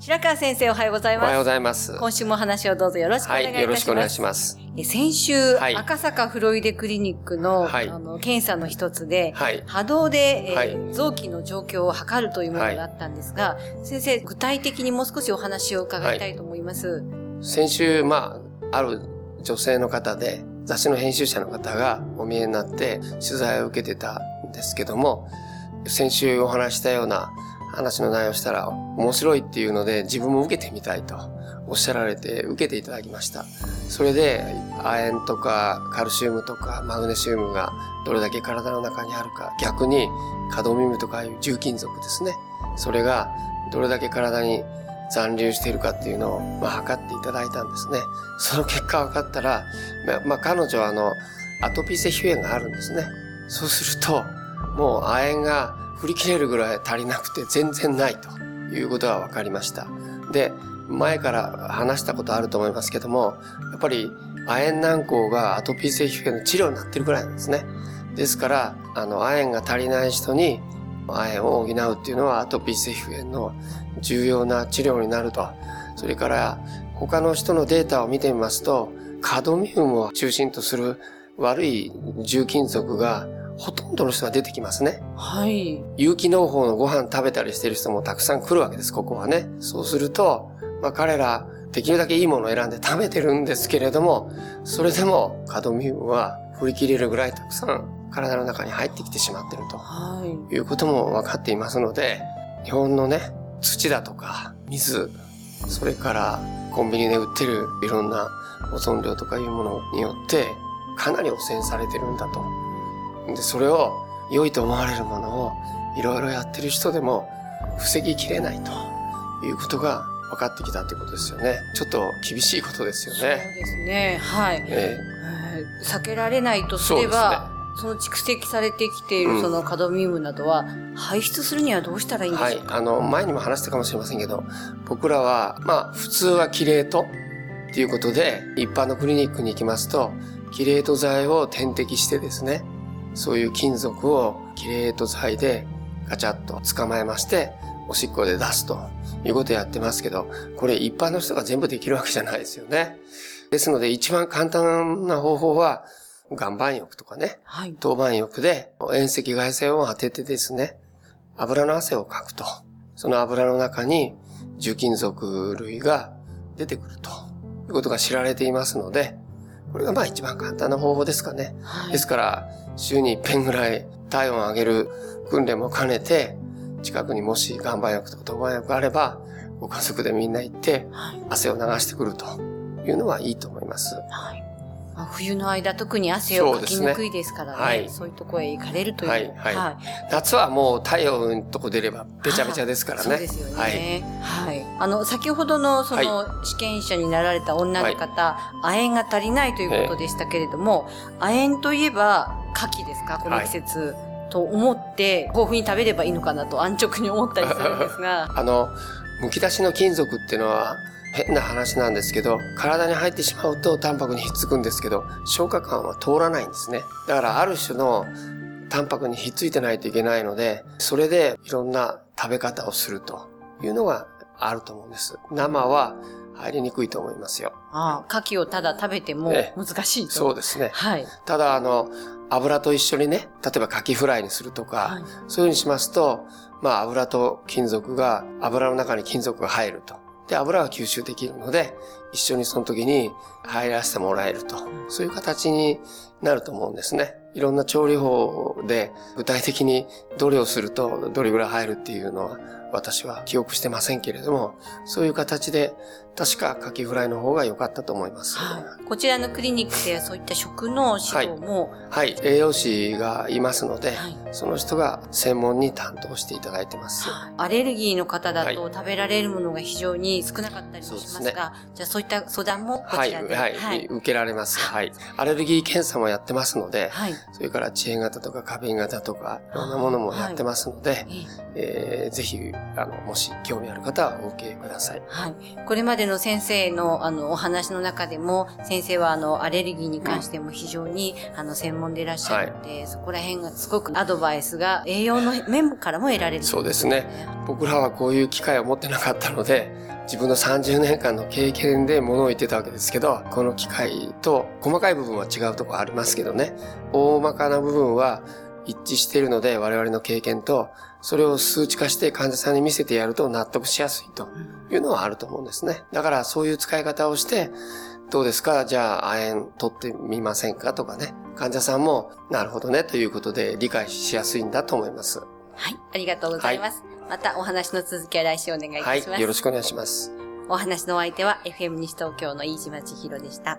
白川先生おはようございおはようごますざいます。今週もお話をどうぞよろしくおはい、願いいたします、よろしくお願いします。え先週、はい赤坂フロイデクリニックの,、はいあの検査の一つで、はい。波動で、えーはい臓器の状況を測るというものがあったんですが、先生、具体的にもう少しお話を伺いたいと思います。先週、まあ、ある女性の方で、雑誌の編集者の方がお見えになって取材を受けてたんですけども、先週お話ししたような話の内容をしたら面白いっていうので自分も受けてみたいとおっしゃられて受けていただきました。それで亜鉛とかカルシウムとかマグネシウムがどれだけ体の中にあるか逆にカドミウムとかいう重金属ですね。それがどれだけ体に残留しているかっていうのを、まあ、測っていただいたんですね。その結果分かったら、まあ、まあ、彼女はあの、アトピー性皮膚炎があるんですね。そうすると、もう亜鉛が振り切れるぐらい足りなくて全然ないということが分かりました。で、前から話したことあると思いますけども、やっぱり亜鉛軟膏がアトピー性皮膚炎の治療になってるぐらいなんですね。ですから、あの、亜鉛が足りない人に亜鉛を補うっていうのはアトピー性皮膚炎の重要な治療になると。それから他の人のデータを見てみますと、カドミウムを中心とする悪い重金属がほとんどの人が出てきますね。はい。有機農法のご飯食べたりしてる人もたくさん来るわけです、ここはね。そうすると、まあ彼らできるだけいいものを選んで食べてるんですけれども、それでもカドミウムは振り切れるぐらいたくさん体の中に入ってきてしまってると。はい。いうことも分かっていますので、日本のね、土だとか水、それからコンビニで売ってるいろんな保存料とかいうものによってかなり汚染されてるんだと。で、それを良いと思われるものをいろいろやってる人でも防ぎきれないということが分かってきたということですよね。ちょっと厳しいことですよそうね。ですね。はい。ええー避けられないとすれば、その蓄積されてきているうんそのカドミウムなどは、排出するにはどうしたらいいんでしょう。か、あの、前にも話したかもしれませんけど、僕らは、まあ、普通はキレートっていうことで、一般のクリニックに行きますと、キレート剤を点滴してですね、そういう金属をキレート剤でガチャッと捕まえまして、おしっこで出すということをやってますけど、これ一般の人が全部できるわけじゃないですよね。ですので一番簡単な方法は、岩盤浴とかね、はい。当板浴で遠赤外線を当ててですね、油の汗をかくと。その油の中に重金属類が出てくるということが知られていますので、これがまあ一番簡単な方法ですかね。はいですから、週に一遍ぐらい体温を上げる訓練も兼ねて、近くにもし岩盤浴とか当板浴があれば、ご家族でみんな行ってはい。汗を流してくるというのはいいと思います。はい。まあ、冬の間特に汗をかきにくいですからね。そうそうですねはいいうところへ行かれるという。はいはい夏はもう太陽のとこ出ればべちゃべちゃですからね。そうですよはい。ね。はい。あの、先ほどのその試験者になられた女の方、亜鉛が足りないということでしたけれども、亜鉛といえば牡蠣ですか？この季節。と思って、豊富に食べればいいのかなと安直に思ったりするんですが。あの、剥き出しの金属っていうのは変な話なんですけど、体に入ってしまうとタンパクにひっつくんですけど、消化管は通らないんですね。だからある種のタンパクにひっついてないといけないので、それでいろんな食べ方をするというのがあると思うんです。生は入りにくいと思いますよ。ああ、牡蠣をただ食べてもええ難しいと。そうですね。はい。ただあの、油と一緒にね、例えばカキフライにするとか、はいそういうふうにしますと、まあ油と金属が、油の中に金属が入ると。で、油は吸収できるので、一緒にその時に入らせてもらえると。そういう形になると思うんですね。いろんな調理法で具体的にどれをするとどれぐらい入るっていうのは私は記憶してませんけれども、そういう形で確かカキフライの方が良かったと思います。はい、こちらのクリニックではそういった食の指導も、はい、はい、栄養士がいますので、はい、その人が専門に担当していただいてます。アレルギーの方だと食べられるものが非常に少なかったりもしますが、ね、じゃあそういった相談もこちらで、はい、はい、受けられます。はい。アレルギー検査もやってますので、はい、それから遅延型とか過敏型とか、いろんなものもやってますので、はい、えー、ぜひ、あの、もし興味ある方はお受けください。はい。これまでの先生のあの、お話の中でも、先生は、あの、アレルギーに関しても非常に、あの、専門でいらっしゃるので、はい、そこら辺がすごくアドバイスが栄養の面からも得られる、そうですね。僕らはこういう機会を持ってなかったので、自分の30年間の経験で物を言ってたわけですけど、この機械と細かい部分は違うところありますけどね、大まかな部分は一致しているので、我々の経験と、それを数値化して患者さんに見せてやると納得しやすいというのはあると思うんですね。だからそういう使い方をして、どうですか？じゃあ、亜鉛取ってみませんか？とかね。患者さんも、なるほどね、ということで理解しやすいんだと思います。はい、ありがとうございます。はい、またお話の続きは来週お願いいたします。はい、よろしくお願いします。お話のお相手は FM 西東京の飯島千尋でした。